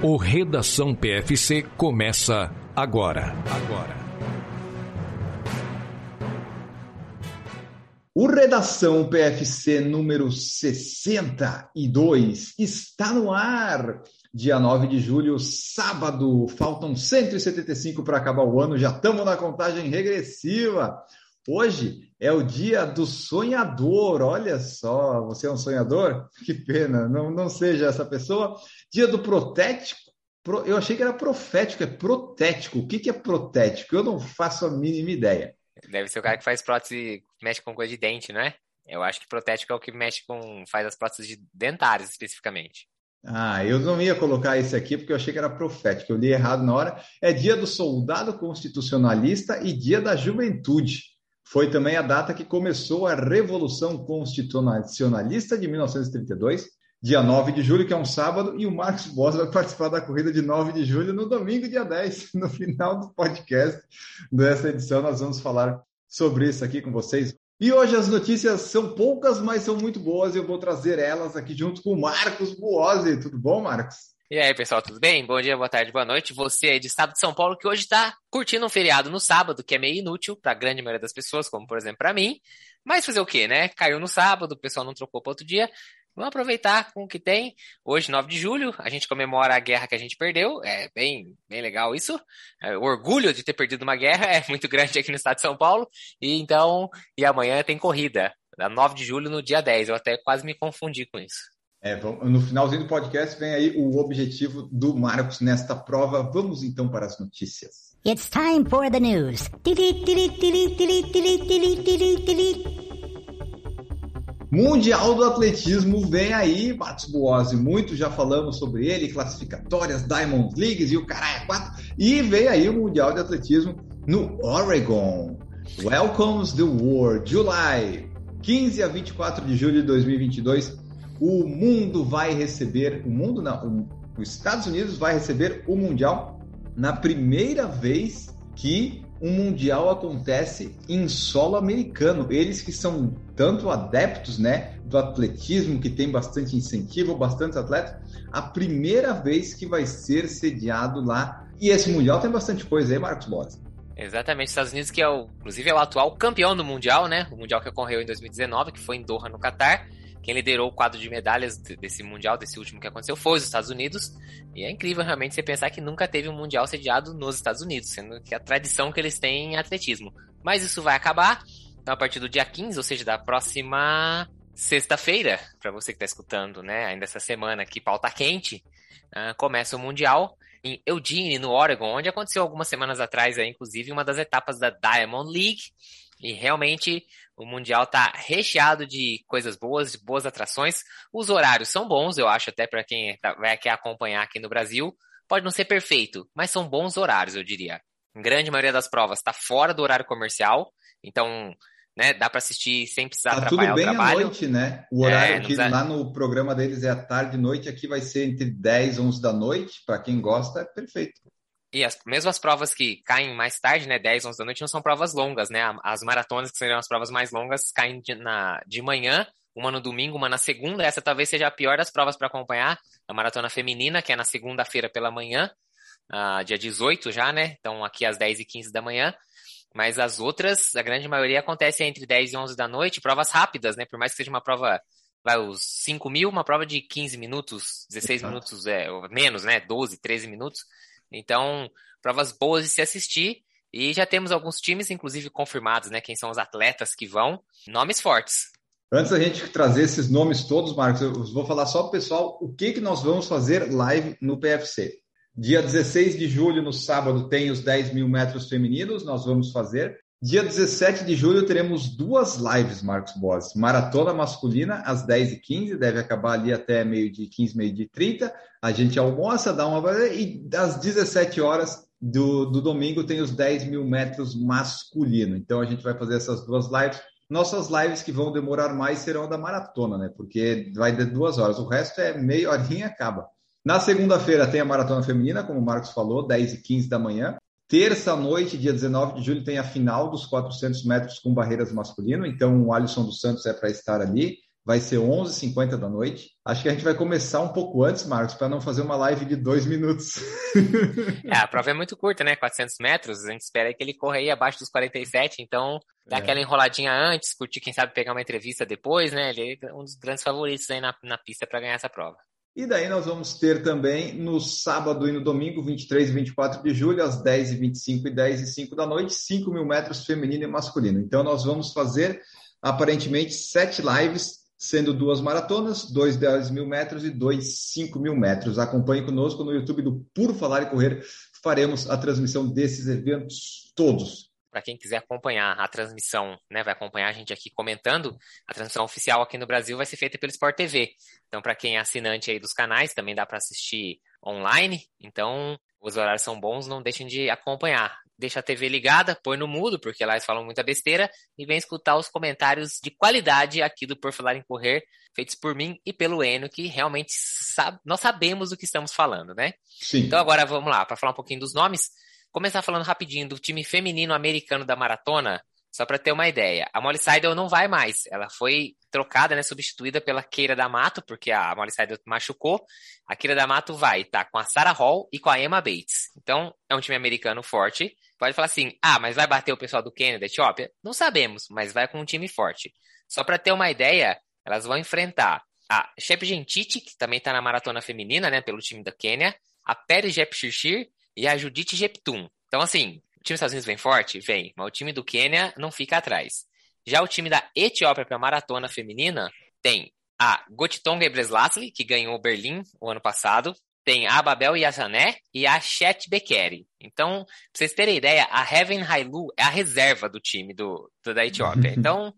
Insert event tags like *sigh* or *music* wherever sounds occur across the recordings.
O Redação PFC começa agora. Agora. O Redação PFC número 62 está no ar. Dia 9 de julho, sábado. Faltam 175 para acabar o ano, já estamos na contagem regressiva. Hoje é o dia do sonhador. Olha só, você é um sonhador? Que pena, não, não seja essa pessoa. Dia do protético. Eu achei que era profético, é protético. O que, que é protético? Eu não faço a mínima ideia. Deve ser o cara que faz prótese, mexe com coisa de dente, não é? Eu acho que protético é o que mexe com, faz as próteses dentárias especificamente. Ah, eu não ia colocar esse aqui porque eu achei que era profético. Eu li errado na hora. É dia do soldado constitucionalista e dia da juventude. Foi também a data que começou a Revolução Constitucionalista de 1932, dia 9 de julho, que é um sábado, e o Marcos Boss vai participar da corrida de 9 de julho no domingo, dia 10. *laughs* No final do podcast dessa edição, nós vamos falar sobre isso aqui com vocês. E hoje as notícias são poucas, mas são muito boas e eu vou trazer elas aqui junto com o Marcos Buozzi. Tudo bom, Marcos? E aí, pessoal, tudo bem? Bom dia, boa tarde, boa noite. Você aí de estado de São Paulo que hoje está curtindo um feriado no sábado, que é meio inútil para a grande maioria das pessoas, como por exemplo para mim. Mas fazer o quê, né? Caiu no sábado, o pessoal não trocou para outro dia. Vamos aproveitar com o que tem. Hoje, 9 de julho, a gente comemora a guerra que a gente perdeu. É bem, bem legal isso. É, o orgulho de ter perdido uma guerra *laughs* é muito grande aqui no estado de São Paulo. E então, e amanhã tem corrida, 9 de julho no dia 10. Eu até quase me confundi com isso. É, no finalzinho do podcast vem aí o objetivo do Marcos nesta prova. Vamos então para as notícias. It's time for the news. Mundial do Atletismo vem aí, Marcos Boazzi, muito já falamos sobre ele, classificatórias, Diamond Leagues e o caralho 4. E vem aí o Mundial de Atletismo no Oregon. Welcomes the World, July, 15 a 24 de julho de 2022 o mundo vai receber, o mundo não, os Estados Unidos vai receber o Mundial na primeira vez que um Mundial acontece em solo americano. Eles que são tanto adeptos né, do atletismo, que tem bastante incentivo, bastante atletas, a primeira vez que vai ser sediado lá. E esse Mundial tem bastante coisa aí, Marcos Boas. Exatamente, Estados Unidos que é o, inclusive é o atual campeão do Mundial, né? O Mundial que ocorreu em 2019, que foi em Doha, no Catar. Quem liderou o quadro de medalhas desse Mundial, desse último que aconteceu, foi os Estados Unidos. E é incrível realmente você pensar que nunca teve um Mundial sediado nos Estados Unidos, sendo que a tradição que eles têm em atletismo. Mas isso vai acabar. Então, a partir do dia 15, ou seja, da próxima sexta-feira, para você que está escutando, né, ainda essa semana que pauta quente, uh, começa o Mundial em Eugene, no Oregon, onde aconteceu algumas semanas atrás, aí, inclusive, uma das etapas da Diamond League. E realmente o Mundial tá recheado de coisas boas, de boas atrações. Os horários são bons, eu acho, até para quem tá, vai aqui acompanhar aqui no Brasil. Pode não ser perfeito, mas são bons horários, eu diria. A grande maioria das provas está fora do horário comercial, então né, dá para assistir sem precisar tá atrapalhar tudo bem o trabalho. à noite, né? O horário é, que lá no programa deles é à tarde e noite, aqui vai ser entre 10 e 11 da noite. Para quem gosta, é perfeito. E as, mesmo as provas que caem mais tarde, né, 10, 11 da noite, não são provas longas, né? As maratonas, que seriam as provas mais longas, caem de, na, de manhã, uma no domingo, uma na segunda. Essa talvez seja a pior das provas para acompanhar. A maratona feminina, que é na segunda-feira pela manhã, uh, dia 18 já, né? Então aqui às 10 e 15 da manhã. Mas as outras, a grande maioria acontece entre 10 e 11 da noite, provas rápidas, né? Por mais que seja uma prova, vai, os 5 mil, uma prova de 15 minutos, 16 Exato. minutos, é, menos, né? 12, 13 minutos. Então, provas boas de se assistir. E já temos alguns times, inclusive, confirmados, né? Quem são os atletas que vão. Nomes fortes. Antes da gente trazer esses nomes todos, Marcos, eu vou falar só para o pessoal o que, que nós vamos fazer live no PFC. Dia 16 de julho, no sábado, tem os 10 mil metros femininos, nós vamos fazer. Dia 17 de julho teremos duas lives, Marcos Boas. Maratona masculina às 10h15, deve acabar ali até meio de 15, meio de 30. A gente almoça, dá uma. E às 17 horas do, do domingo tem os 10 mil metros masculino. Então a gente vai fazer essas duas lives. Nossas lives que vão demorar mais serão da maratona, né? Porque vai de duas horas. O resto é meia horinha e acaba. Na segunda-feira tem a maratona feminina, como o Marcos falou, 10 e 15 da manhã. Terça-noite, dia 19 de julho, tem a final dos 400 metros com barreiras masculino. Então, o Alisson dos Santos é para estar ali. vai ser 11h50 da noite. Acho que a gente vai começar um pouco antes, Marcos, para não fazer uma live de dois minutos. *laughs* é, a prova é muito curta, né? 400 metros. A gente espera que ele corra aí abaixo dos 47, então dá é. aquela enroladinha antes, curtir, quem sabe pegar uma entrevista depois, né? Ele é um dos grandes favoritos aí na, na pista para ganhar essa prova. E daí nós vamos ter também no sábado e no domingo, 23 e 24 de julho, às 10h25 e 10 e 5 da noite, 5 mil metros feminino e masculino. Então nós vamos fazer aparentemente sete lives, sendo duas maratonas, dois 10 mil metros e dois 5 mil metros. Acompanhe conosco no YouTube do Puro Falar e Correr. Faremos a transmissão desses eventos todos para quem quiser acompanhar a transmissão, né, vai acompanhar a gente aqui comentando, a transmissão oficial aqui no Brasil vai ser feita pelo Sport TV. Então, para quem é assinante aí dos canais, também dá para assistir online. Então, os horários são bons, não deixem de acompanhar. Deixa a TV ligada, põe no mudo, porque lá eles falam muita besteira, e vem escutar os comentários de qualidade aqui do Por Falar em Correr, feitos por mim e pelo Enio, que realmente sabe, nós sabemos do que estamos falando, né? Sim. Então agora vamos lá, para falar um pouquinho dos nomes. Começar falando rapidinho do time feminino americano da maratona, só para ter uma ideia. A Molly Seidel não vai mais. Ela foi trocada, né, substituída pela Keira D'Amato, porque a Molly Seidel machucou. A Keira D'Amato vai tá, com a Sarah Hall e com a Emma Bates. Então, é um time americano forte. Pode falar assim: "Ah, mas vai bater o pessoal do Quênia, da Etiópia?" Não sabemos, mas vai com um time forte. Só para ter uma ideia, elas vão enfrentar a Shep Gentiti, que também está na maratona feminina, né, pelo time da Quênia, a Peri Jepchirchir e a Judith Jeptum. Então, assim, o time dos Estados Unidos vem forte? Vem, mas o time do Quênia não fica atrás. Já o time da Etiópia para maratona feminina tem a Gotitonga Ebreslasli, que ganhou Berlim o ano passado, tem a Babel Yazané e a Chet Bekeri. Então, pra vocês terem ideia, a Heaven Hailu é a reserva do time do, do da Etiópia. *laughs* Então,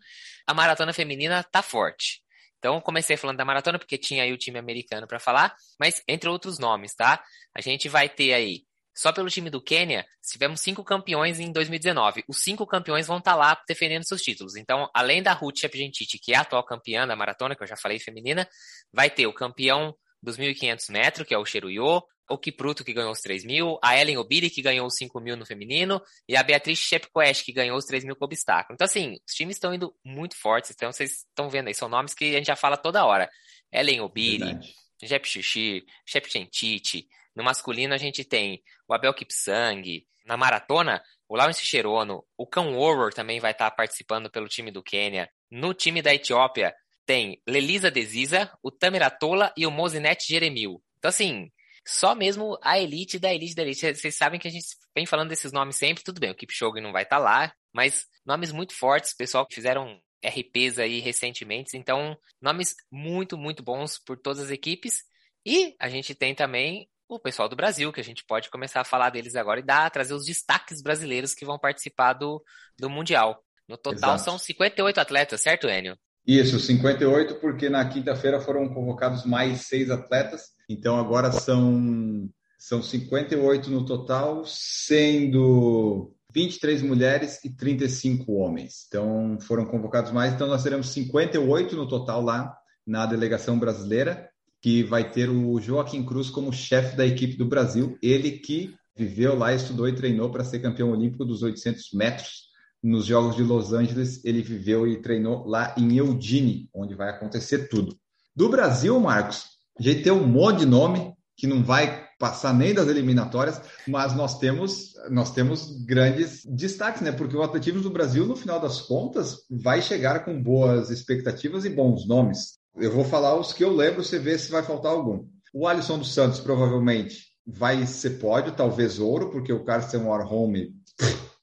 a maratona feminina tá forte. Então, comecei falando da maratona porque tinha aí o time americano para falar, mas entre outros nomes, tá? A gente vai ter aí só pelo time do Quênia, tivemos cinco campeões em 2019. Os cinco campeões vão estar tá lá defendendo seus títulos. Então, além da Ruth Shepgentiti, que é a atual campeã da maratona, que eu já falei feminina, vai ter o campeão dos 1.500 metros, que é o Cheruyo, o Kipruto, que ganhou os 3 mil, a Ellen Obiri, que ganhou os 5 mil no feminino, e a Beatriz Shepquest, que ganhou os 3 mil com obstáculo. Então, assim, os times estão indo muito fortes, então vocês estão vendo aí, são nomes que a gente já fala toda hora. Ellen Obiri, Jep Xixi, Shep Chentiti, no masculino, a gente tem o Abel Kipsang. Na maratona, o Lawrence Cherono. O Cão Warrior também vai estar participando pelo time do Quênia. No time da Etiópia, tem Lelisa Desiza, o Tameratola e o Mozinet Jeremil. Então, assim, só mesmo a elite da elite da elite. Vocês sabem que a gente vem falando desses nomes sempre, tudo bem, o Kipchoge não vai estar lá, mas nomes muito fortes, pessoal que fizeram RPs aí recentemente, então nomes muito, muito bons por todas as equipes. E a gente tem também o pessoal do Brasil, que a gente pode começar a falar deles agora e dar, trazer os destaques brasileiros que vão participar do, do Mundial. No total Exato. são 58 atletas, certo, Enio? Isso, 58, porque na quinta-feira foram convocados mais seis atletas, então agora são, são 58 no total, sendo 23 mulheres e 35 homens. Então foram convocados mais, então nós teremos 58 no total lá na delegação brasileira que vai ter o Joaquim Cruz como chefe da equipe do Brasil, ele que viveu lá, estudou e treinou para ser campeão olímpico dos 800 metros nos Jogos de Los Angeles. Ele viveu e treinou lá em Eugene, onde vai acontecer tudo. Do Brasil, Marcos, a gente tem um monte de nome que não vai passar nem das eliminatórias, mas nós temos nós temos grandes destaques, né? Porque o atletismo do Brasil, no final das contas, vai chegar com boas expectativas e bons nomes. Eu vou falar os que eu lembro, você vê se vai faltar algum. O Alisson dos Santos provavelmente vai ser pódio, talvez ouro, porque o Carsten Warholm,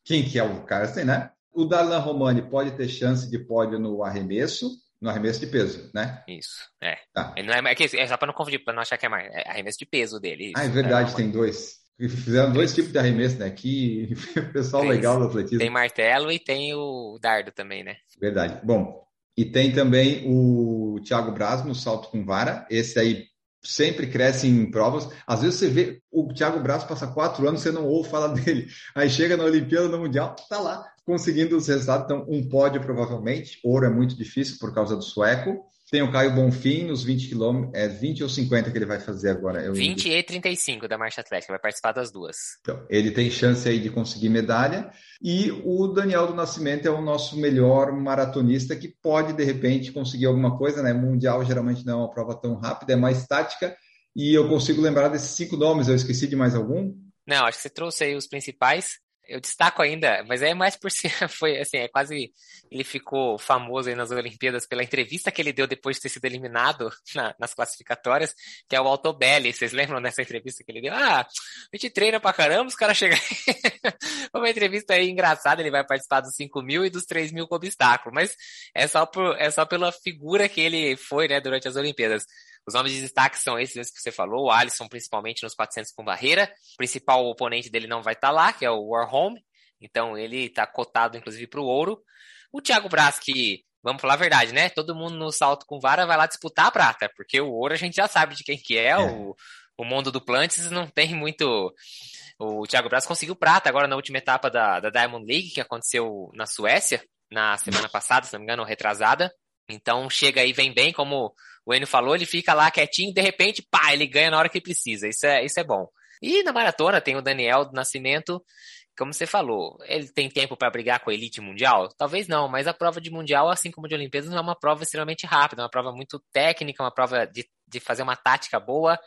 quem que é o Carsten, né? O Darlan Romani pode ter chance de pódio no arremesso, no arremesso de peso, né? Isso, é. Tá. Não é, é, é só para não confundir, para não achar que é mais. É arremesso de peso dele. Isso. Ah, é verdade, tem dois. Fizeram dois tipos de arremesso, né? Que *laughs* pessoal tem, legal do atletismo. Tem martelo e tem o dardo também, né? Verdade. Bom, e tem também o Thiago Braz no salto com vara. Esse aí sempre cresce em provas. Às vezes você vê o Thiago Braz passa quatro anos, você não ouve falar *laughs* dele. Aí chega na Olimpíada, no Mundial, tá lá conseguindo os resultados. Então, um pódio provavelmente. Ouro é muito difícil por causa do sueco. Tem o Caio Bonfim nos 20 quilômetros. É 20 ou 50 que ele vai fazer agora? Eu 20 e 35 da marcha atlética, vai participar das duas. Então, ele tem chance aí de conseguir medalha. E o Daniel do Nascimento é o nosso melhor maratonista que pode, de repente, conseguir alguma coisa, né? Mundial geralmente não é uma prova tão rápida, é mais tática. E eu consigo lembrar desses cinco nomes, eu esqueci de mais algum? Não, acho que você trouxe aí os principais eu destaco ainda, mas é mais por *laughs* si, foi assim, é quase, ele ficou famoso aí nas Olimpíadas pela entrevista que ele deu depois de ter sido eliminado na, nas classificatórias, que é o Altobelli, vocês lembram dessa entrevista que ele deu? Ah, a gente treina pra caramba, os caras chegam *laughs* uma entrevista aí engraçada, ele vai participar dos 5 mil e dos 3 mil com obstáculo, mas é só, por, é só pela figura que ele foi, né, durante as Olimpíadas. Os nomes de destaque são esses que você falou, o Alisson principalmente nos 400 com barreira. O principal oponente dele não vai estar tá lá, que é o Warholm. Então ele está cotado inclusive para o ouro. O Thiago Braz, que, vamos falar a verdade, né? Todo mundo no salto com vara vai lá disputar a prata, porque o ouro a gente já sabe de quem que é. é. O, o mundo do Plantes não tem muito. O Thiago Braz conseguiu prata agora na última etapa da, da Diamond League, que aconteceu na Suécia, na semana passada, se não me engano, retrasada. Então chega aí, vem bem, como o Enio falou, ele fica lá quietinho, de repente, pá, ele ganha na hora que precisa. Isso é, isso é bom. E na maratona tem o Daniel do Nascimento, como você falou, ele tem tempo para brigar com a elite mundial? Talvez não, mas a prova de mundial, assim como de Olimpíadas, não é uma prova extremamente rápida, é uma prova muito técnica, uma prova de, de fazer uma tática boa.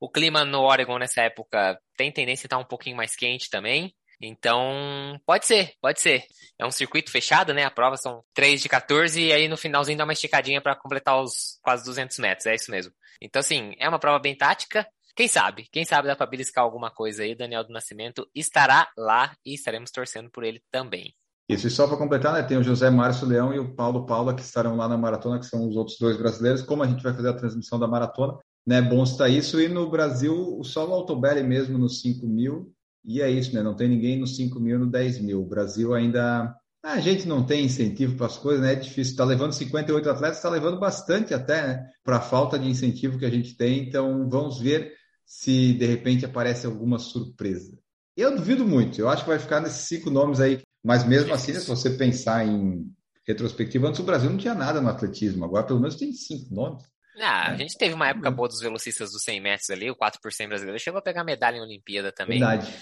O clima no Oregon nessa época tem tendência a estar um pouquinho mais quente também. Então, pode ser, pode ser. É um circuito fechado, né? A prova são 3 de 14 e aí no finalzinho dá uma esticadinha para completar os quase 200 metros, é isso mesmo. Então, assim, é uma prova bem tática. Quem sabe? Quem sabe dá para beliscar alguma coisa aí. Daniel do Nascimento estará lá e estaremos torcendo por ele também. Isso, e só para completar, né, tem o José Márcio Leão e o Paulo Paula que estarão lá na maratona, que são os outros dois brasileiros. Como a gente vai fazer a transmissão da maratona, né, bom estar isso. E no Brasil, só o Altobelli mesmo nos 5 mil e é isso, né? Não tem ninguém nos 5 mil, no 10 mil. O Brasil ainda. A gente não tem incentivo para as coisas, né? É difícil. Está levando 58 atletas, está levando bastante até, né? Para a falta de incentivo que a gente tem. Então, vamos ver se de repente aparece alguma surpresa. Eu duvido muito. Eu acho que vai ficar nesses cinco nomes aí. Mas mesmo assim, se você pensar em retrospectiva, antes o Brasil não tinha nada no atletismo. Agora, pelo menos, tem cinco nomes. Ah, a gente teve uma época boa dos velocistas dos 100 metros ali, o 4 por 100 brasileiro chegou a pegar medalha em Olimpíada também. Verdade.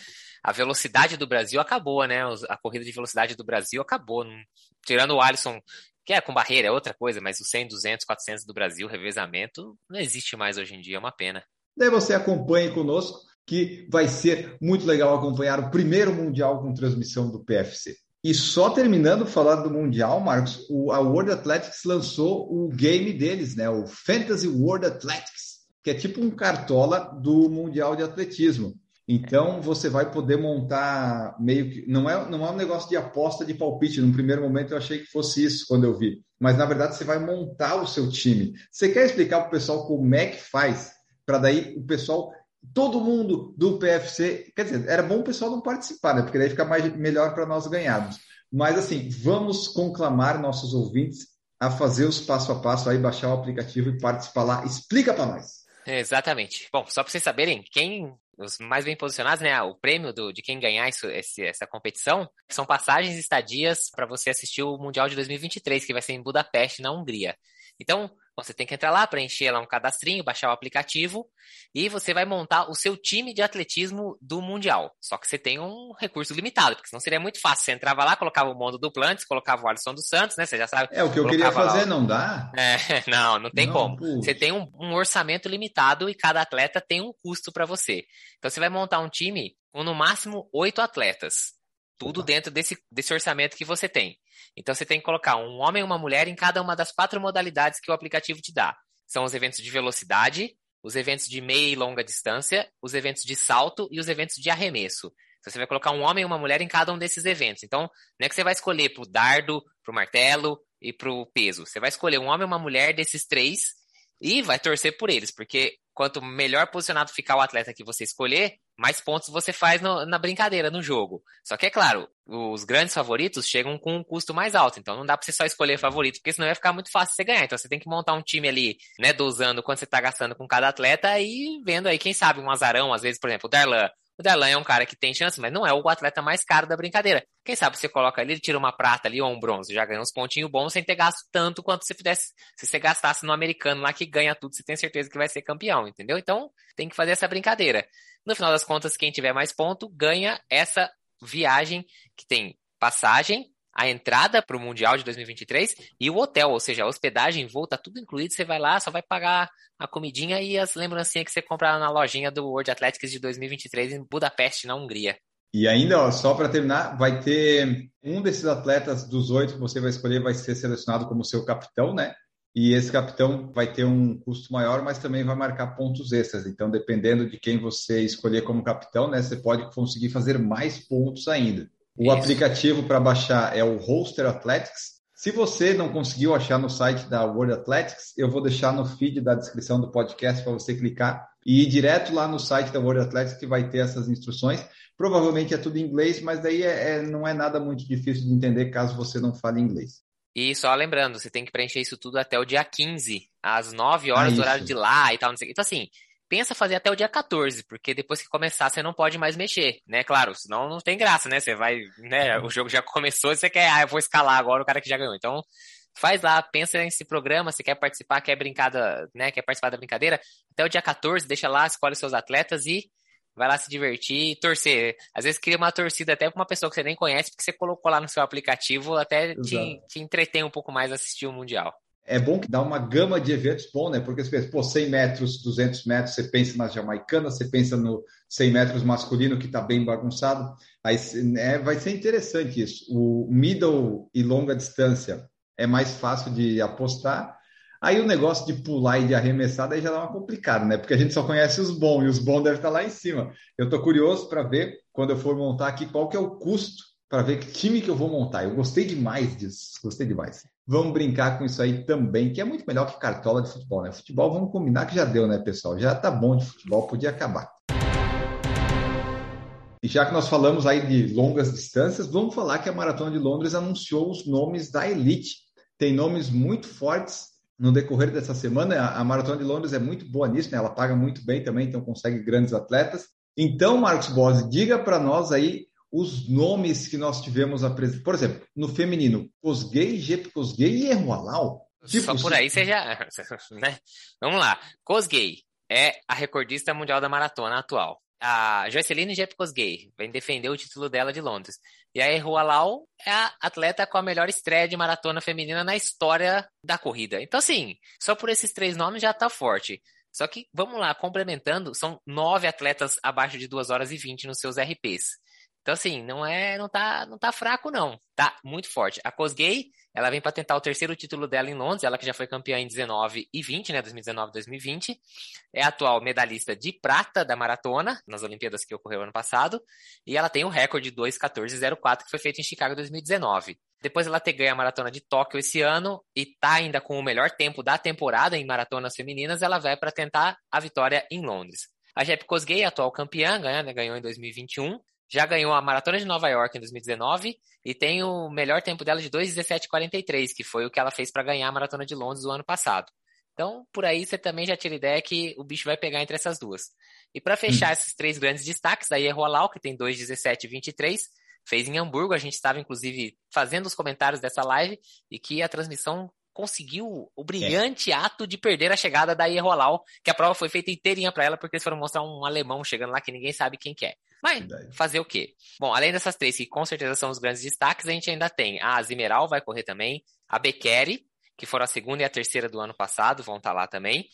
A velocidade do Brasil acabou, né? A corrida de velocidade do Brasil acabou. Tirando o Alisson, que é com barreira, é outra coisa, mas o 100, 200, 400 do Brasil, revezamento, não existe mais hoje em dia, é uma pena. Daí você acompanhe conosco, que vai ser muito legal acompanhar o primeiro Mundial com transmissão do PFC. E só terminando falando do Mundial, Marcos, o, a World Athletics lançou o game deles, né? O Fantasy World Athletics, que é tipo um cartola do Mundial de Atletismo. Então você vai poder montar meio que. Não é, não é um negócio de aposta de palpite. No primeiro momento eu achei que fosse isso quando eu vi. Mas na verdade você vai montar o seu time. Você quer explicar para o pessoal como é que faz? Para daí o pessoal todo mundo do PFC, quer dizer, era bom o pessoal não participar, né? Porque daí fica mais melhor para nós ganharmos. Mas assim, vamos conclamar nossos ouvintes a fazer os passo a passo aí, baixar o aplicativo e participar lá. Explica para nós. Exatamente. Bom, só para vocês saberem, quem os mais bem posicionados, né? O prêmio do, de quem ganhar isso, esse, essa competição são passagens e estadias para você assistir o Mundial de 2023, que vai ser em Budapeste, na Hungria. Então, você tem que entrar lá, preencher lá um cadastrinho, baixar o aplicativo e você vai montar o seu time de atletismo do Mundial. Só que você tem um recurso limitado, porque senão seria muito fácil. Você entrava lá, colocava o Mondo do Plantes, colocava o Alisson dos Santos, né? Você já sabe. É, o que eu queria fazer lá... não dá? É, *laughs* não, não tem não, como. Puxa. Você tem um, um orçamento limitado e cada atleta tem um custo para você. Então você vai montar um time com no máximo oito atletas. Tudo dentro desse, desse orçamento que você tem. Então você tem que colocar um homem e uma mulher em cada uma das quatro modalidades que o aplicativo te dá. São os eventos de velocidade, os eventos de meia e longa distância, os eventos de salto e os eventos de arremesso. Então, você vai colocar um homem e uma mulher em cada um desses eventos. Então, não é que você vai escolher para o dardo, para o martelo e para o peso. Você vai escolher um homem e uma mulher desses três e vai torcer por eles, porque quanto melhor posicionado ficar o atleta que você escolher, mais pontos você faz no, na brincadeira, no jogo. Só que é claro, os grandes favoritos chegam com um custo mais alto, então não dá pra você só escolher favorito, porque senão vai ficar muito fácil você ganhar. Então você tem que montar um time ali, né, dosando quanto você tá gastando com cada atleta e vendo aí, quem sabe, um azarão, às vezes, por exemplo, o Darlan, O Darlan é um cara que tem chance, mas não é o atleta mais caro da brincadeira. Quem sabe você coloca ali, tira uma prata ali ou um bronze, já ganha uns pontinhos bons sem ter gasto tanto quanto se fizesse, se você gastasse no americano lá que ganha tudo, você tem certeza que vai ser campeão, entendeu? Então, tem que fazer essa brincadeira. No final das contas, quem tiver mais ponto ganha essa viagem que tem passagem, a entrada para o Mundial de 2023 e o hotel, ou seja, a hospedagem, voo, tá tudo incluído. Você vai lá, só vai pagar a comidinha e as lembrancinhas que você compra na lojinha do World Athletics de 2023 em Budapeste, na Hungria. E ainda, ó, só para terminar, vai ter um desses atletas dos oito que você vai escolher vai ser selecionado como seu capitão, né? E esse capitão vai ter um custo maior, mas também vai marcar pontos extras. Então, dependendo de quem você escolher como capitão, né, você pode conseguir fazer mais pontos ainda. O Isso. aplicativo para baixar é o Roster Athletics. Se você não conseguiu achar no site da World Athletics, eu vou deixar no feed da descrição do podcast para você clicar e ir direto lá no site da World Athletics que vai ter essas instruções. Provavelmente é tudo em inglês, mas daí é, é, não é nada muito difícil de entender caso você não fale inglês. E só lembrando, você tem que preencher isso tudo até o dia 15, às 9 horas ah, do horário de lá e tal. Então, assim, pensa fazer até o dia 14, porque depois que começar você não pode mais mexer, né? Claro, senão não tem graça, né? Você vai, né? O jogo já *laughs* começou e você quer, ah, eu vou escalar agora o cara que já ganhou. Então, faz lá, pensa nesse programa, se quer participar, quer brincar da, né? Quer participar da brincadeira, até o dia 14, deixa lá, escolhe seus atletas e vai lá se divertir e torcer. Às vezes cria uma torcida até pra uma pessoa que você nem conhece, porque você colocou lá no seu aplicativo, até te, te entretém um pouco mais assistir o Mundial é bom que dá uma gama de eventos bom, né? Porque você pensa, pô, 100 metros, 200 metros, você pensa na jamaicana, você pensa no 100 metros masculino, que está bem bagunçado. Aí né, vai ser interessante isso. O middle e longa distância é mais fácil de apostar. Aí o negócio de pular e de arremessar daí já dá uma complicada, né? Porque a gente só conhece os bons e os bons devem estar lá em cima. Eu estou curioso para ver, quando eu for montar aqui, qual que é o custo para ver que time que eu vou montar. Eu gostei demais disso, gostei demais. Vamos brincar com isso aí também, que é muito melhor que cartola de futebol, né? Futebol, vamos combinar que já deu, né, pessoal? Já tá bom de futebol, podia acabar. E já que nós falamos aí de longas distâncias, vamos falar que a Maratona de Londres anunciou os nomes da elite. Tem nomes muito fortes no decorrer dessa semana. A Maratona de Londres é muito boa nisso, né? Ela paga muito bem também, então consegue grandes atletas. Então, Marcos Bose, diga para nós aí os nomes que nós tivemos apresentados. Por exemplo, no feminino, Cosgay, Jep Cosgay e Erwalau. Tipo, Só por aí você já. *laughs* Né? Vamos lá. Cosgay é a recordista mundial da maratona atual. A Joyceline Jep Cosgay vem defender o título dela de Londres. E a Erwalau é a atleta com a melhor estreia de maratona feminina na história da corrida. Então, assim, só por esses três nomes já tá forte. Só que, vamos lá, complementando, são nove atletas abaixo de 2 horas e 20 nos seus RPs. Então, assim, não é, não tá, não tá fraco, não. Tá muito forte. A Cosgay, ela vem para tentar o terceiro título dela em Londres, ela que já foi campeã em 19 e 20, né, 2019 e 2020. É atual medalhista de prata da maratona, nas Olimpíadas que ocorreu ano passado, e ela tem o recorde 2:14:04 que foi feito em Chicago em 2019. Depois ela ter ganho a maratona de Tóquio esse ano e tá ainda com o melhor tempo da temporada em maratonas femininas, ela vai para tentar a vitória em Londres. A Jep Cosgay, atual campeã, ganha, né, ganhou em 2021 já ganhou a Maratona de Nova York em 2019 e tem o melhor tempo dela de 2,17,43, que foi o que ela fez para ganhar a Maratona de Londres do ano passado. Então, por aí você também já tira ideia que o bicho vai pegar entre essas duas. E para fechar hum. esses três grandes destaques, aí é Rolau, que tem 2,17,23, fez em Hamburgo, a gente estava inclusive fazendo os comentários dessa live e que a transmissão conseguiu o brilhante é. ato de perder a chegada da Ierrolau, que a prova foi feita inteirinha para ela, porque eles foram mostrar um alemão chegando lá que ninguém sabe quem que é. Mas Verdade. fazer o quê? Bom, além dessas três, que com certeza são os grandes destaques, a gente ainda tem a Zimeral, vai correr também, a Bekeri, que foram a segunda e a terceira do ano passado, vão estar tá lá também.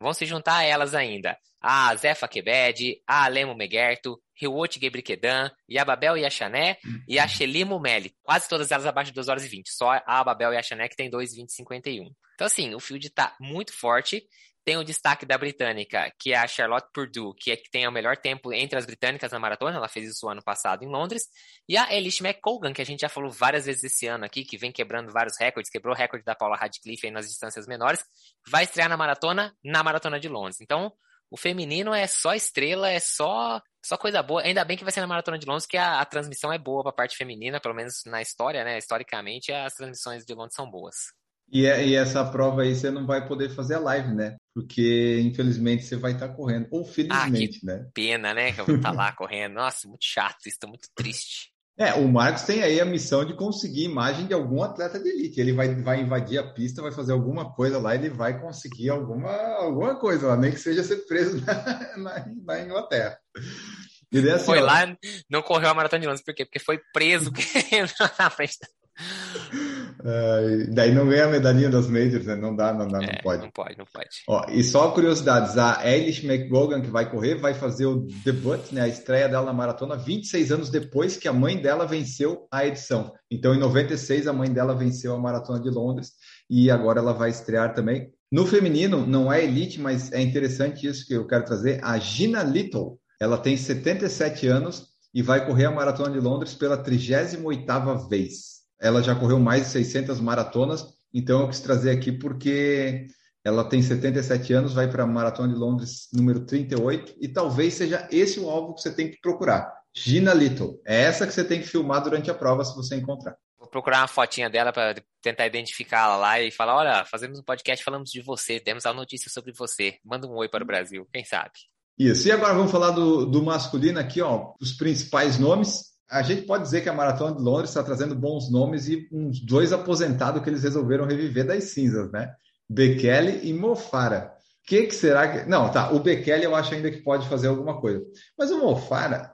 Vão se juntar a elas ainda a Zefa Kebed, a Alemo Megerto, Riwot Gebrikedan, Yababel Yachané e a Shelimo Meli. Quase todas elas abaixo de 2 horas e 20. Só a Ababel Yachané que tem 2, 20 51. Então, assim, o field está muito forte. Tem o destaque da britânica, que é a Charlotte Purdue, que é que tem o melhor tempo entre as britânicas na maratona, ela fez isso ano passado em Londres, e a Elish McColgan, que a gente já falou várias vezes esse ano aqui, que vem quebrando vários recordes, quebrou o recorde da Paula Radcliffe aí nas distâncias menores, vai estrear na maratona, na maratona de Londres. Então, o feminino é só estrela, é só só coisa boa. Ainda bem que vai ser na Maratona de Londres, que a, a transmissão é boa para a parte feminina, pelo menos na história, né? Historicamente, as transmissões de Londres são boas. E, é, e, essa prova aí você não vai poder fazer a live, né? Porque infelizmente você vai estar correndo. Ou felizmente, ah, né? Pena, né? Que eu vou estar lá *laughs* correndo. Nossa, muito chato, estou muito triste. É, o Marcos tem aí a missão de conseguir imagem de algum atleta de elite. Ele vai, vai invadir a pista, vai fazer alguma coisa lá, ele vai conseguir alguma, alguma coisa lá, nem que seja ser preso *laughs* na, na, na Inglaterra. Assim, foi ó, lá, não correu a maratona de Londres, por quê? Porque foi preso *laughs* na frente. Uh, *laughs* daí não ganha a medalhinha das majors, né? Não dá, não dá, é, não pode. Não pode, não pode. Ó, e só curiosidades, a Eilish McGogan, que vai correr, vai fazer o debut, né? A estreia dela na maratona 26 anos depois que a mãe dela venceu a edição. Então, em 96, a mãe dela venceu a maratona de Londres e agora ela vai estrear também. No feminino, não é elite, mas é interessante isso que eu quero trazer. A Gina Little, ela tem 77 anos e vai correr a maratona de Londres pela 38ª vez. Ela já correu mais de 600 maratonas, então eu quis trazer aqui porque ela tem 77 anos, vai para a Maratona de Londres número 38 e talvez seja esse o alvo que você tem que procurar. Gina Little. É essa que você tem que filmar durante a prova se você encontrar. Vou procurar uma fotinha dela para tentar identificá-la lá e falar: olha, fazemos um podcast, falamos de você, temos a notícia sobre você. Manda um oi para o Brasil, quem sabe? Isso. E agora vamos falar do, do masculino aqui, ó, os principais nomes a gente pode dizer que a Maratona de Londres está trazendo bons nomes e uns dois aposentados que eles resolveram reviver das cinzas, né? Bekele e Mofara. O que, que, será que. Não, tá. O Bekele eu acho ainda que pode fazer alguma coisa. Mas o Mofara.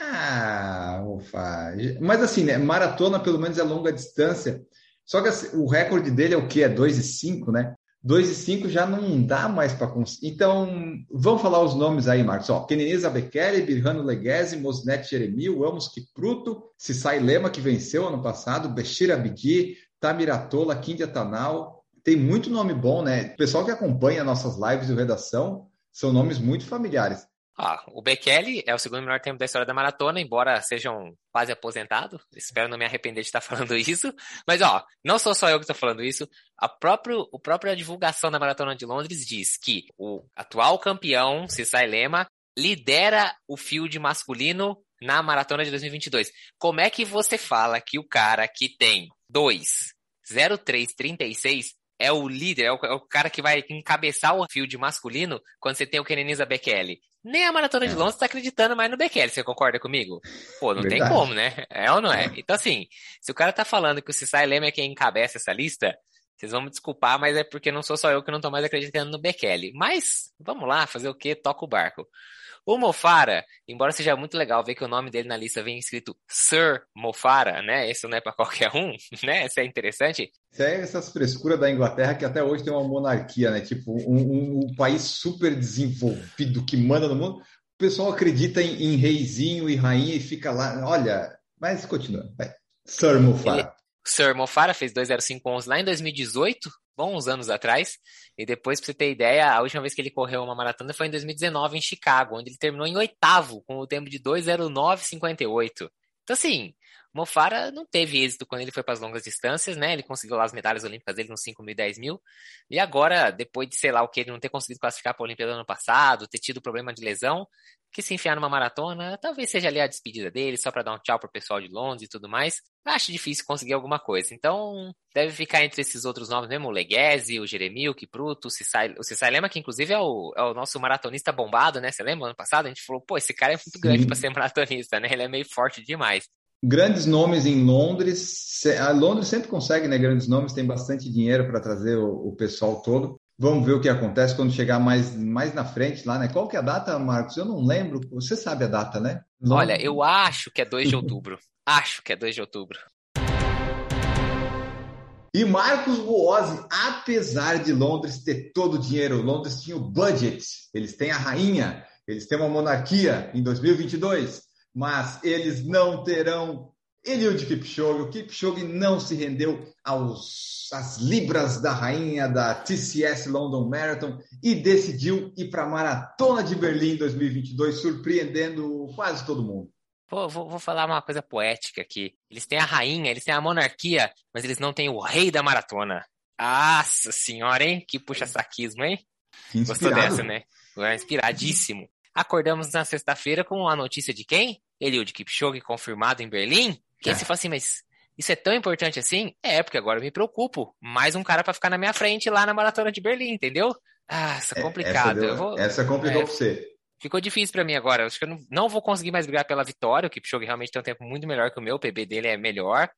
Ah, Mofara. Mas assim, né? Maratona pelo menos é longa distância. Só que assim, o recorde dele é o quê? É 2 e 5, né? 2 e 5 já não dá mais para conseguir. Então, vamos falar os nomes aí, Marcos. Ó, Kenenisa Bekele, Birrano Leguese, Mosnet Jeremil, Amos Kipruto, Sissai Lema, que venceu ano passado, Beshir Abdi, Tamiratola, Kindia Tanal. Tem muito nome bom, né? O pessoal que acompanha nossas lives de redação são nomes muito familiares. Ah, o Bekele é o segundo melhor tempo da história da maratona, embora seja um quase aposentado. Espero não me arrepender de estar *laughs* falando isso. Mas, ó, não sou só eu que estou falando isso. A próprio, a própria divulgação da Maratona de Londres diz que o atual campeão, Cissai Lema, lidera o field masculino na Maratona de 2022. Como é que você fala que o cara que tem 2, 0336 é o líder, é o, é o, cara que vai encabeçar o field masculino quando você tem o Keneniza Bekele. Nem a Maratona de é. Londres está acreditando mais no Bekele, você concorda comigo? Pô, não Verdade. tem como, né? É ou não é? Então, assim, se o cara tá falando que o Cissai Lema é quem encabeça essa lista, vocês vão me desculpar, mas é porque não sou só eu que não tô mais acreditando no Bekele. Mas, vamos lá, fazer o quê? Toca o barco. O Mofara, embora seja muito legal ver que o nome dele na lista vem escrito Sir Mofara, né? Isso não é para qualquer um, *laughs* né? Isso é interessante. Isso é essas frescuras da Inglaterra que até hoje tem uma monarquia, né? Tipo, um, um, um país super desenvolvido que manda no mundo. O pessoal acredita em, em reizinho e rainha e fica lá. Olha, mas continua. Vai. Sir Mofara. Ele, Sir Mofara fez 20511 lá em 2018, bons anos atrás. E depois, pra você ter ideia, a última vez que ele correu uma maratona foi em 2019 em Chicago, onde ele terminou em oitavo, com o tempo de 2,0958. Então, assim, Mofara não teve êxito quando ele foi para as longas distâncias, né? Ele conseguiu lá as medalhas olímpicas dele nos 5 mil e 10 mil. E agora, depois de sei lá o que, ele não ter conseguido classificar para a Olimpíada no ano passado, ter tido problema de lesão, que se enfiar numa maratona, talvez seja ali a despedida dele, só para dar um tchau pro pessoal de Londres e tudo mais. Acho difícil conseguir alguma coisa. Então, deve ficar entre esses outros nomes mesmo, o Leguese, o Jeremil, o Kipruto, o Cissai, o Cissai Lema, que inclusive é o, é o nosso maratonista bombado, né? Você lembra? Ano passado a gente falou, pô, esse cara é muito Sim. grande para ser *laughs* maratonista, né? Ele é meio forte demais grandes nomes em Londres. A Londres sempre consegue, né? Grandes nomes, tem bastante dinheiro para trazer o, o, pessoal todo. Vamos ver o que acontece quando chegar mais, mais na frente lá, né? Qual que é a data, Marcos? Eu não lembro. Você sabe a data, né? Olha, eu acho que é 2 de outubro. *laughs* acho que é 2 de outubro. E Marcos Boozzi, apesar de Londres ter todo o dinheiro, Londres tinha o budget, eles têm a rainha, eles têm uma monarquia em 2022 mas eles não terão Eliud Kipchoge. O Kipchoge não se rendeu aos, às libras da rainha da TCS London Marathon e decidiu ir para a Maratona de Berlim 2022, surpreendendo quase todo mundo. Vou, vou, vou, falar uma coisa poética aqui. Eles têm a rainha, eles têm a monarquia, mas eles não têm o rei da maratona. Nossa senhora, hein? Que puxa-saquismo, hein? Gostou dessa, né? Inspiradíssimo. Acordamos na sexta-feira com a notícia de quem? Eliud Kipchoge confirmado em Berlim? Que é. você fala assim, mas Isso é tão importante assim? É, porque agora eu me preocupo. Mais um cara para ficar na minha frente lá na maratona de Berlim, entendeu? Ah, isso é complicado. Essa, deu, vou... essa complicou é, pra você. Ficou difícil para mim agora. Acho que eu não, não vou conseguir mais brigar pela vitória. O Kipchoge realmente tem um tempo muito melhor que o meu. O PB dele é melhor.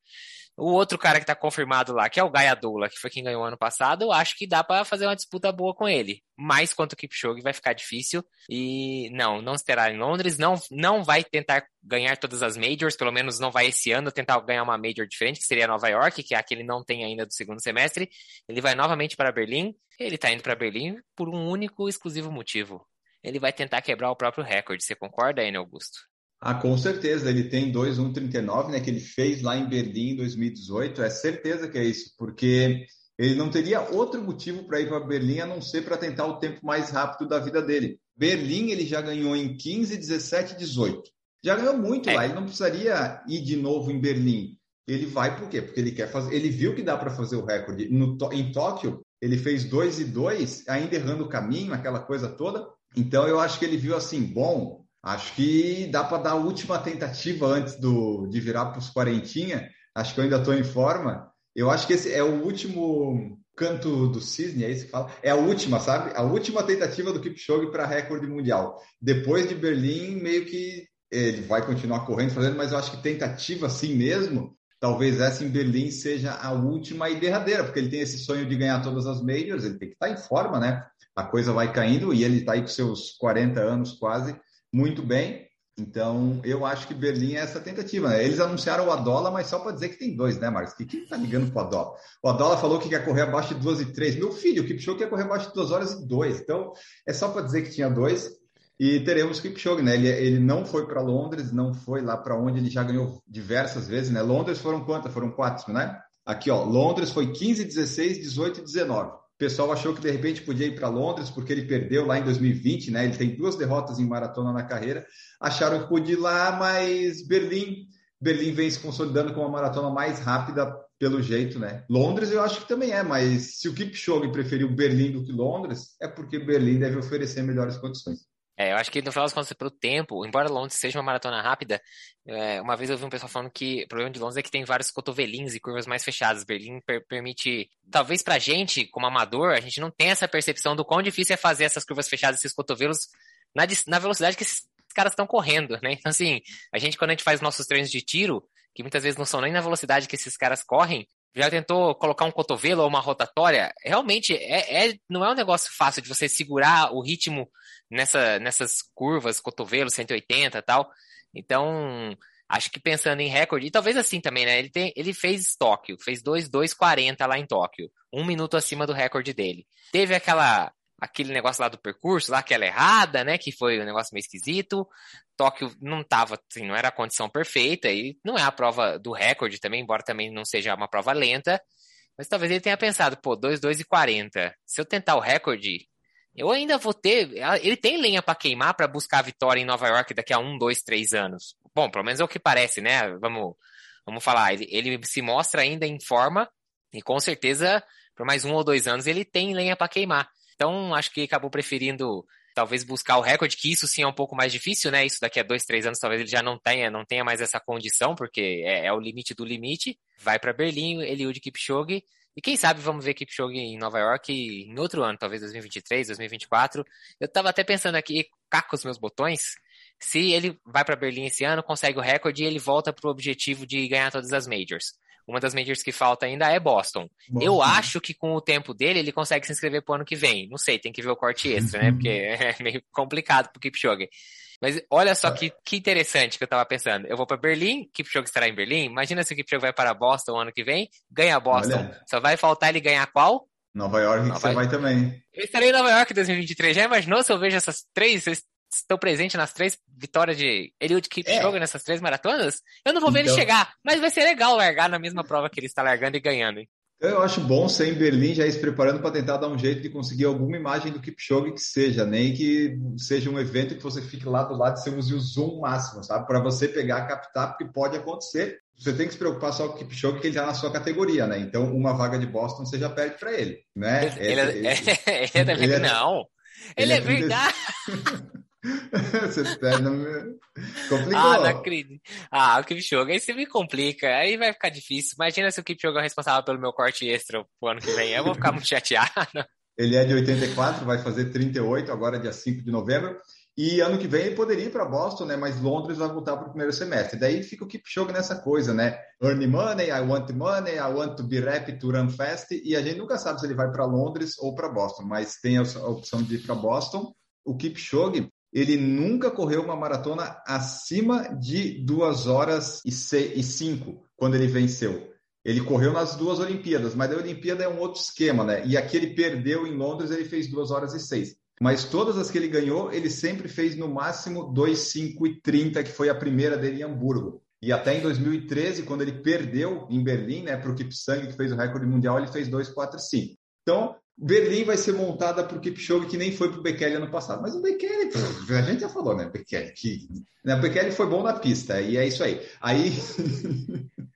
O outro cara que tá confirmado lá, que é o Gaia Doula, que foi quem ganhou ano passado, eu acho que dá para fazer uma disputa boa com ele. Mas quanto o Kipchoge vai ficar difícil. E não, não terá em Londres, não, não vai tentar ganhar todas as majors, pelo menos não vai esse ano tentar ganhar uma major diferente, que seria Nova York, que é a que ele não tem ainda do segundo semestre. Ele vai novamente para Berlim. Ele tá indo para Berlim por um único exclusivo motivo. Ele vai tentar quebrar o próprio recorde. Você concorda, Enio Augusto? Ah, com certeza, ele tem 2,139, né, que ele fez lá em Berlim em 2018. É certeza que é isso, porque ele não teria outro motivo para ir para Berlim a não ser para tentar o tempo mais rápido da vida dele. Berlim ele já ganhou em 15, 17, 18. Já ganhou muito é. lá, ele não precisaria ir de novo em Berlim. Ele vai por quê? Porque ele quer fazer, ele viu que dá para fazer o recorde. No, em Tóquio, ele fez 2 e 2, ainda errando o caminho, aquela coisa toda. Então eu acho que ele viu assim, bom, Acho que dá para dar a última tentativa antes do, de virar para os quarentinha. Acho que eu ainda estou em forma. Eu acho que esse é o último canto do cisne, é isso que fala? É a última, sabe? A última tentativa do Kipchoge para recorde mundial. Depois de Berlim, meio que ele vai continuar correndo, fazendo, mas eu acho que tentativa assim mesmo, talvez essa em Berlim seja a última e derradeira, porque ele tem esse sonho de ganhar todas as majors, ele tem que estar tá em forma, né? A coisa vai caindo e ele está aí com seus 40 anos quase muito bem. Então, eu acho que Berlim é essa tentativa. Né? Eles anunciaram o Adola, mas só para dizer que tem dois, né, Marcos? Que quem está ligando o Adola? O Adola falou que quer correr abaixo de 2 e 3. Meu filho, o Kipchoge quer correr abaixo de 2 horas e 2. Então, é só para dizer que tinha dois. E teremos Kipchoge, né? Ele, ele não foi para Londres, não foi lá para onde ele já ganhou diversas vezes, né? Londres foram quantas? Foram quatro, né? Aqui, ó, Londres foi 15, 16, 18 e 19. O pessoal achou que de repente podia ir para Londres porque ele perdeu lá em 2020, né? Ele tem duas derrotas em maratona na carreira. Acharam que podia ir lá, mas Berlim, Berlim vem se consolidando como a maratona mais rápida pelo jeito, né? Londres eu acho que também é, mas se o Kipchoge preferiu Berlim do que Londres, é porque Berlim deve oferecer melhores condições. É, eu acho que no final das contas, pelo tempo, embora Londres seja uma maratona rápida, é, uma vez eu vi um pessoal falando que o problema de Londres é que tem vários cotovelinhos e curvas mais fechadas. Berlim per permite, talvez pra gente, como amador, a gente não tem essa percepção do quão difícil é fazer essas curvas fechadas, esses cotovelos, na, na velocidade que esses caras estão correndo, né? Então, assim, a gente, quando a gente faz nossos treinos de tiro, que muitas vezes não são nem na velocidade que esses caras correm, já tentou colocar um cotovelo ou uma rotatória? Realmente, é, é, não é um negócio fácil de você segurar o ritmo nessa, nessas curvas, cotovelo 180 e tal. Então, acho que pensando em recorde, e talvez assim também, né? Ele, tem, ele fez Tóquio, fez 2,240 lá em Tóquio, um minuto acima do recorde dele. Teve aquela aquele negócio lá do percurso, lá aquela errada, né? Que foi um negócio meio esquisito. Tóquio não tava, assim, não era a condição perfeita e não é a prova do recorde também, embora também não seja uma prova lenta. Mas talvez ele tenha pensado, pô, 2, 2 e 40. Se eu tentar o recorde, eu ainda vou ter. Ele tem lenha para queimar para buscar a vitória em Nova York daqui a um, dois, três anos. Bom, pelo menos é o que parece, né? Vamos, vamos falar. Ele, ele se mostra ainda em forma e com certeza por mais um ou dois anos ele tem lenha para queimar. Então, acho que acabou preferindo talvez buscar o recorde, que isso sim é um pouco mais difícil, né? Isso daqui a dois, três anos talvez ele já não tenha, não tenha mais essa condição, porque é, é o limite do limite. Vai para Berlim, Eliud Kipchoge, e quem sabe vamos ver Kipchoge em Nova York em outro ano, talvez 2023, 2024. Eu tava até pensando aqui, cá com os meus botões, se ele vai para Berlim esse ano, consegue o recorde e ele volta para o objetivo de ganhar todas as majors. Uma das majors que falta ainda é Boston. Boston. Eu acho que com o tempo dele, ele consegue se inscrever pro ano que vem. Não sei, tem que ver o corte extra, né? Porque *laughs* é meio complicado pro Kipchoge. Mas olha só que, que interessante que eu tava pensando. Eu vou para Berlim, Kipchoge estará em Berlim. Imagina se o Kipchoge vai para Boston o ano que vem, ganha Boston. Olha. Só vai faltar ele ganhar qual? Nova York, Nova... você vai também. Eu estarei em Nova York em 2023. Já imaginou se eu vejo essas três, estão presentes nas três vitórias de Eliud Kipchoge é. nessas três maratonas, eu não vou ver então... ele chegar, mas vai ser legal largar na mesma prova que ele está largando e ganhando. Hein? Eu acho bom ser em Berlim já ir se preparando para tentar dar um jeito de conseguir alguma imagem do Kipchoge que seja, nem que seja um evento que você fique lá do lado e você use o zoom máximo, sabe? Para você pegar, captar, porque pode acontecer. Você tem que se preocupar só com o Kipchoge, que ele está na sua categoria, né? Então, uma vaga de Boston você já perde para ele, né? Ele, ele, *laughs* ele, ele, ele é, não, ele, é, é verdade. *laughs* *laughs* você não... complicou. Ah, não acredito. Ah, o Kipchoge, aí você me complica, aí vai ficar difícil. Imagina se o Kipchoge é responsável pelo meu corte extra pro ano que vem, eu vou ficar muito *laughs* chateado. Ele é de 84, vai fazer 38 agora dia 5 de novembro. E ano que vem ele poderia ir para Boston, né? Mas Londres vai voltar para o primeiro semestre. Daí fica o Kipchoge nessa coisa, né? Earn money, I want money, I want to be happy to run fast. E a gente nunca sabe se ele vai para Londres ou para Boston, mas tem a opção de ir para Boston. O Kipchoge, ele nunca correu uma maratona acima de 2 horas e 5 quando ele venceu. Ele correu nas duas Olimpíadas, mas a Olimpíada é um outro esquema, né? E aqui ele perdeu em Londres, ele fez 2 horas e 6 mas todas as que ele ganhou, ele sempre fez no máximo 2,5 e 30, que foi a primeira dele em Hamburgo. E até em 2013, quando ele perdeu em Berlim, né, para o Kipsang, que fez o recorde mundial, ele fez 2,45. Então, Berlim vai ser montada para o Kipchoge, que nem foi para o Bekele ano passado. Mas o Bekele, a gente já falou, né? Bekele, que, né, o Bekele foi bom na pista, e é isso aí. Aí *laughs*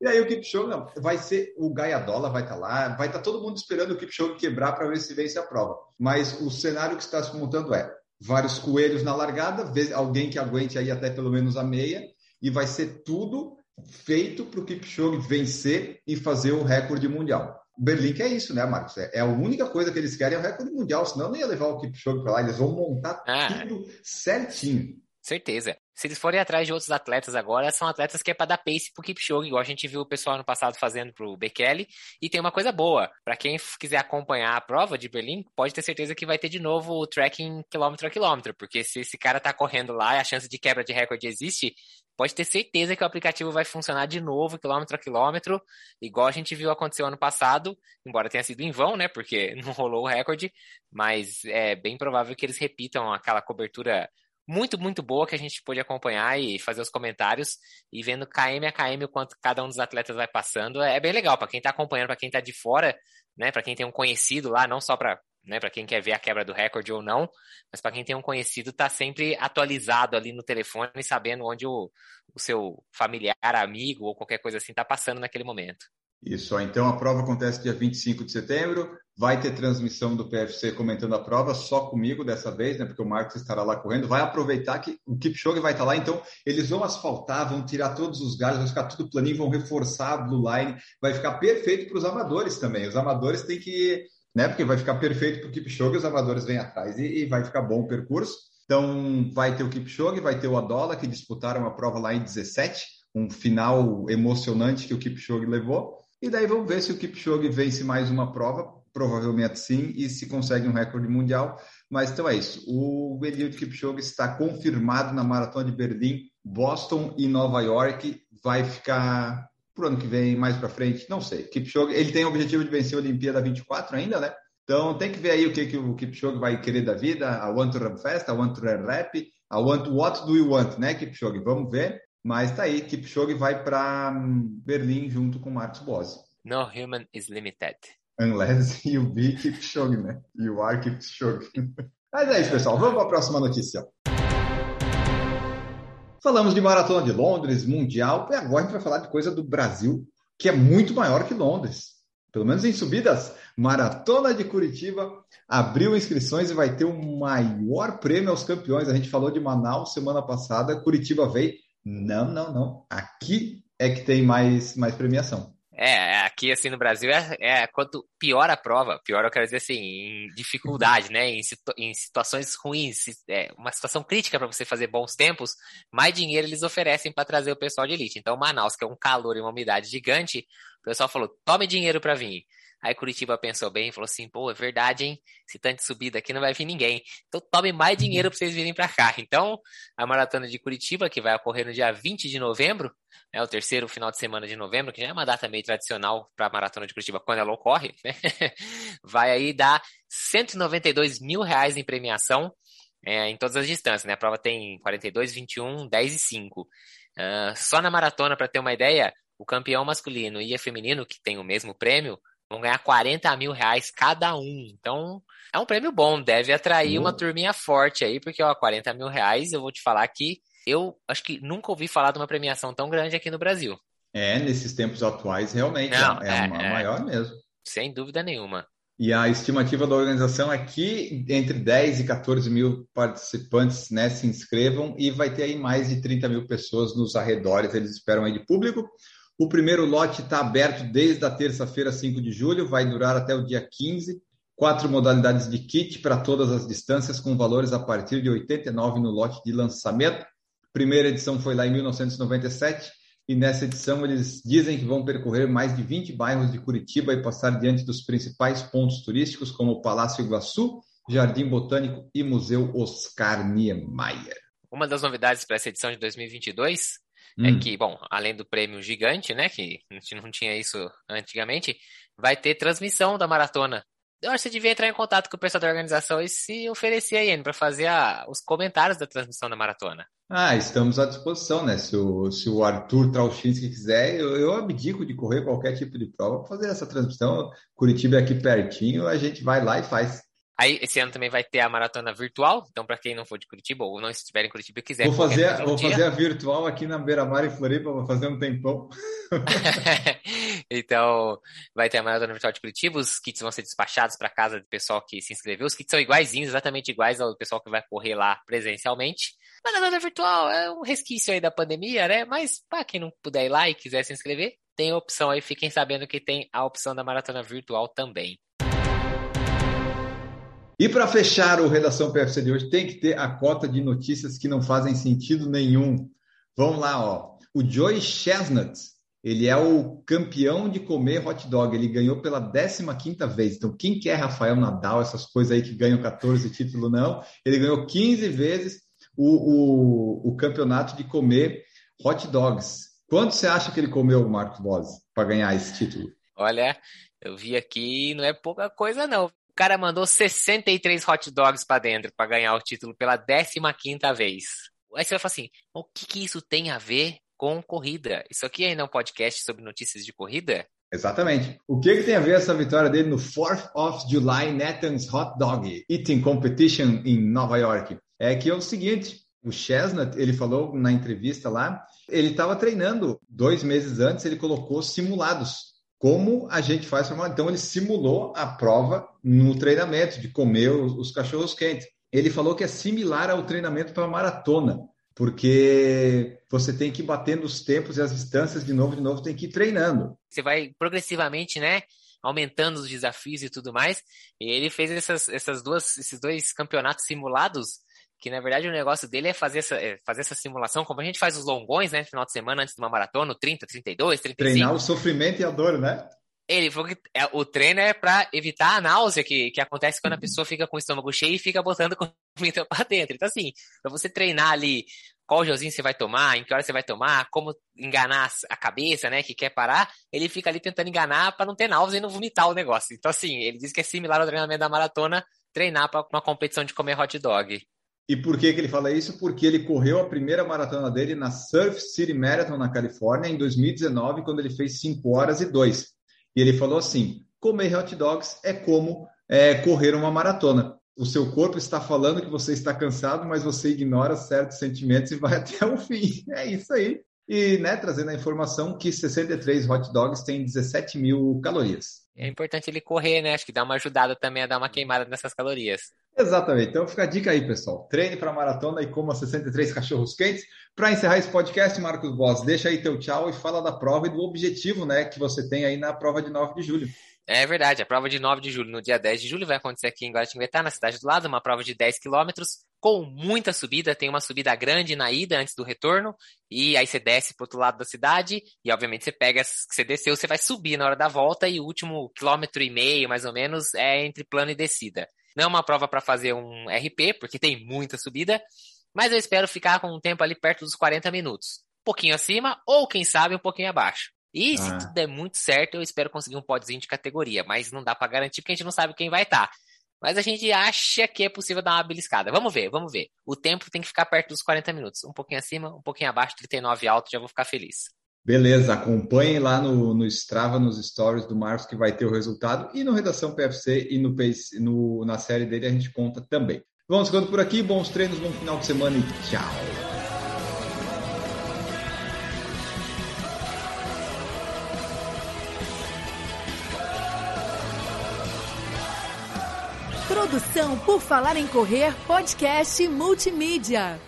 E aí o Kipchoge, não, vai ser o Gaiadola vai estar tá lá, vai estar tá todo mundo esperando o Kipchoge quebrar para ver se vence a prova. Mas o cenário que está se montando é vários coelhos na largada, alguém que aguente aí até pelo menos a meia, e vai ser tudo feito para o Kipchoge vencer e fazer o recorde mundial. Berlim que é isso, né, Marcos? É, é, a única coisa que eles querem é o recorde mundial, senão não ia levar o Kipchoge para lá, eles vão montar ah, tudo certinho. Certeza se eles forem atrás de outros atletas agora, são atletas que é para dar pace pro Kipchoge, igual a gente viu o pessoal no passado fazendo pro Bekele. E tem uma coisa boa, para quem quiser acompanhar a prova de Berlim, pode ter certeza que vai ter de novo o tracking quilômetro a quilômetro, porque se esse cara tá correndo lá e a chance de quebra de recorde existe, pode ter certeza que o aplicativo vai funcionar de novo, quilômetro a quilômetro, igual a gente viu acontecer ano passado, embora tenha sido em vão, né, porque *laughs* não rolou o recorde, mas é bem provável que eles repitam aquela cobertura muito, muito boa que a gente pôde acompanhar e fazer os comentários e vendo KM a KM o quanto cada um dos atletas vai passando. É bem legal para quem está acompanhando, para quem está de fora, né, para quem tem um conhecido lá, não só para né, para quem quer ver a quebra do recorde ou não, mas para quem tem um conhecido, tá sempre atualizado ali no telefone, sabendo onde o, o seu familiar, amigo ou qualquer coisa assim está passando naquele momento. Isso, então a prova acontece dia 25 de setembro, vai ter transmissão do PFC comentando a prova, só comigo dessa vez, né, porque o Marcos estará lá correndo, vai aproveitar que o Kipchoge vai estar lá, então eles vão asfaltar, vão tirar todos os galhos, vai ficar tudo planinho, vão reforçar a blue line, vai ficar perfeito para os amadores também, os amadores têm que, né, porque vai ficar perfeito para o Kipchoge, os amadores vêm atrás e, e vai ficar bom o percurso, então vai ter o Kipchoge, vai ter o Adola, que disputaram a prova lá em 17, um final emocionante que o Kipchoge levou, e daí vamos ver se o Kipchoge vence mais uma prova, provavelmente sim, e se consegue um recorde mundial. Mas então é isso. O Eliud Kipchoge está confirmado na Maratona de Berlim, Boston e Nova York. Vai ficar para o ano que vem, mais para frente, não sei. Kipchoge, ele tem o objetivo de vencer a Olimpíada 24 ainda, né? Então tem que ver aí o que, que o Kipchoge vai querer da vida. I want to run fast, I want to run rap, I want what do you want, né, Kipchoge? Vamos ver. Mas tá aí, Kipchoge vai para hum, Berlim junto com Marcos Bose. No human is limited. Unless *laughs* you be Kipchoge, né? You are Kipchoge. *laughs* Mas é isso, pessoal. Vamos para a próxima notícia. Falamos de Maratona de Londres, Mundial, e agora a gente vai falar de coisa do Brasil, que é muito maior que Londres. Pelo menos em subidas, Maratona de Curitiba abriu inscrições e vai ter o maior prêmio aos campeões. A gente falou de Manaus semana passada, Curitiba veio não, não, não. Aqui é que tem mais, mais premiação. É, aqui assim no Brasil é, é quanto pior a prova, pior eu quero dizer assim, em dificuldade, né? Em, situ, em situações ruins, é, uma situação crítica para você fazer bons tempos, mais dinheiro eles oferecem para trazer o pessoal de elite. Então, Manaus, que é um calor e uma umidade gigante, o pessoal falou: tome dinheiro para vir. Aí Curitiba pensou bem e falou assim: pô, é verdade, hein? Se tanto subida aqui não vai vir ninguém. Então tome mais dinheiro para vocês virem para cá. Então, a maratona de Curitiba, que vai ocorrer no dia 20 de novembro, é o terceiro final de semana de novembro, que já é uma data meio tradicional para a maratona de Curitiba quando ela ocorre, *laughs* né? vai aí dar 192 mil reais em premiação. É, em todas as distâncias, né? A prova tem 42, 21, 10 e 5. Uh, só na maratona, para ter uma ideia, o campeão masculino e a feminino, que tem o mesmo prêmio, Vão ganhar 40 mil reais cada um. Então, é um prêmio bom, deve atrair uma turminha forte aí, porque, ó, 40 mil reais, eu vou te falar que eu acho que nunca ouvi falar de uma premiação tão grande aqui no Brasil. É, nesses tempos atuais, realmente, Não, é, é, é, é maior mesmo. Sem dúvida nenhuma. E a estimativa da organização é que entre 10 e 14 mil participantes né, se inscrevam e vai ter aí mais de 30 mil pessoas nos arredores, eles esperam aí de público. O primeiro lote está aberto desde a terça-feira, 5 de julho, vai durar até o dia 15. Quatro modalidades de kit para todas as distâncias, com valores a partir de 89 no lote de lançamento. Primeira edição foi lá em 1997 e nessa edição eles dizem que vão percorrer mais de 20 bairros de Curitiba e passar diante dos principais pontos turísticos, como o Palácio Iguaçu, Jardim Botânico e Museu Oscar Niemeyer. Uma das novidades para essa edição de 2022 é hum. é que, bom, além do prêmio gigante, né, que a gente não tinha isso antigamente, vai ter transmissão da maratona eu acho que você devia entrar em contato com o pessoal da organização e se oferecer aí, para fazer a, os comentários da transmissão da maratona. Ah, estamos à disposição, né? Se o, se o Arthur Trauchinski quiser, eu, eu abdico de correr qualquer tipo de prova para fazer essa transmissão. Curitiba é aqui pertinho, a gente vai lá e faz. Aí, esse ano também vai ter a maratona virtual. Então, para quem não for de Curitiba ou não estiver em Curitiba e quiser. Vou fazer, vou fazer a virtual aqui na Beira Mar em Floripa, vou fazer um tempão. *laughs* então, vai ter a maratona virtual de Curitiba. Os kits vão ser despachados para casa do pessoal que se inscreveu. Os kits são iguaizinhos, exatamente iguais ao pessoal que vai correr lá presencialmente. Maratona virtual é um resquício aí da pandemia, né? Mas para quem não puder ir lá e quiser se inscrever, tem a opção aí. Fiquem sabendo que tem a opção da maratona virtual também. E para fechar o Redação PFC de hoje, tem que ter a cota de notícias que não fazem sentido nenhum. Vamos lá, ó. O Joey Chestnut, ele é o campeão de comer hot dog. Ele ganhou pela 15 vez. Então, quem quer Rafael Nadal, essas coisas aí que ganham 14 títulos, não. Ele ganhou 15 vezes o, o, o campeonato de comer hot dogs. Quanto você acha que ele comeu, Marcos Boas, para ganhar esse título? Olha, eu vi aqui, não é pouca coisa, não cara mandou 63 hot dogs para dentro para ganhar o título pela 15 vez. Aí você vai falar assim: o que, que isso tem a ver com corrida? Isso aqui ainda é um podcast sobre notícias de corrida? Exatamente. O que, que tem a ver essa vitória dele no 4th of July Nathan's Hot Dog Eating Competition em Nova York? É que é o seguinte, o Chestnut, ele falou na entrevista lá, ele estava treinando dois meses antes, ele colocou simulados como a gente faz Então ele simulou a prova no treinamento de comer os, os cachorros quentes. Ele falou que é similar ao treinamento para maratona, porque você tem que ir batendo os tempos e as distâncias de novo, de novo, tem que ir treinando. Você vai progressivamente, né? Aumentando os desafios e tudo mais. E ele fez essas, essas duas, esses dois campeonatos simulados que na verdade o negócio dele é fazer essa, é fazer essa simulação, como a gente faz os longões, né, final de semana antes de uma maratona, 30, 32, 35. Treinar o sofrimento e a dor, né? Ele falou que é, o treino é para evitar a náusea que, que acontece quando a pessoa fica com o estômago cheio e fica botando *laughs* comida para dentro. Então, assim, para você treinar ali qual gelzinho você vai tomar, em que hora você vai tomar, como enganar a cabeça, né, que quer parar, ele fica ali tentando enganar para não ter náusea e não vomitar o negócio. Então, assim, ele diz que é similar ao treinamento da maratona, treinar para uma competição de comer hot dog. E por que, que ele fala isso? Porque ele correu a primeira maratona dele na Surf City Marathon, na Califórnia, em 2019, quando ele fez 5 horas e 2. E ele falou assim: comer hot dogs é como é, correr uma maratona. O seu corpo está falando que você está cansado, mas você ignora certos sentimentos e vai *laughs* até o fim. É isso aí. E né, trazendo a informação que 63 hot dogs têm 17 mil calorias. É importante ele correr, né? Acho que dá uma ajudada também a dar uma queimada nessas calorias. Exatamente. Então fica a dica aí, pessoal. Treine para maratona e coma 63 cachorros quentes. Para encerrar esse podcast, Marcos Boss, deixa aí teu tchau e fala da prova e do objetivo, né, que você tem aí na prova de 9 de julho. É verdade, a prova de 9 de julho, no dia 10 de julho, vai acontecer aqui em Guaratinguetá, na cidade do lado, uma prova de 10 quilômetros, com muita subida, tem uma subida grande na ida antes do retorno, e aí você desce para outro lado da cidade, e obviamente você pega, você desceu, você vai subir na hora da volta, e o último quilômetro e meio, mais ou menos, é entre plano e descida. Não é uma prova para fazer um RP, porque tem muita subida, mas eu espero ficar com um tempo ali perto dos 40 minutos. Um pouquinho acima, ou quem sabe um pouquinho abaixo. E se ah. tudo der muito certo, eu espero conseguir um podzinho de categoria, mas não dá para garantir porque a gente não sabe quem vai estar. Tá. Mas a gente acha que é possível dar uma beliscada. Vamos ver, vamos ver. O tempo tem que ficar perto dos 40 minutos. Um pouquinho acima, um pouquinho abaixo, 39 alto, já vou ficar feliz. Beleza, acompanhem lá no, no Strava, nos stories do Marcos, que vai ter o resultado. E no Redação PFC e no, no na série dele a gente conta também. Vamos ficando por aqui, bons treinos, bom final de semana e tchau! Produção por Falar em Correr, podcast multimídia.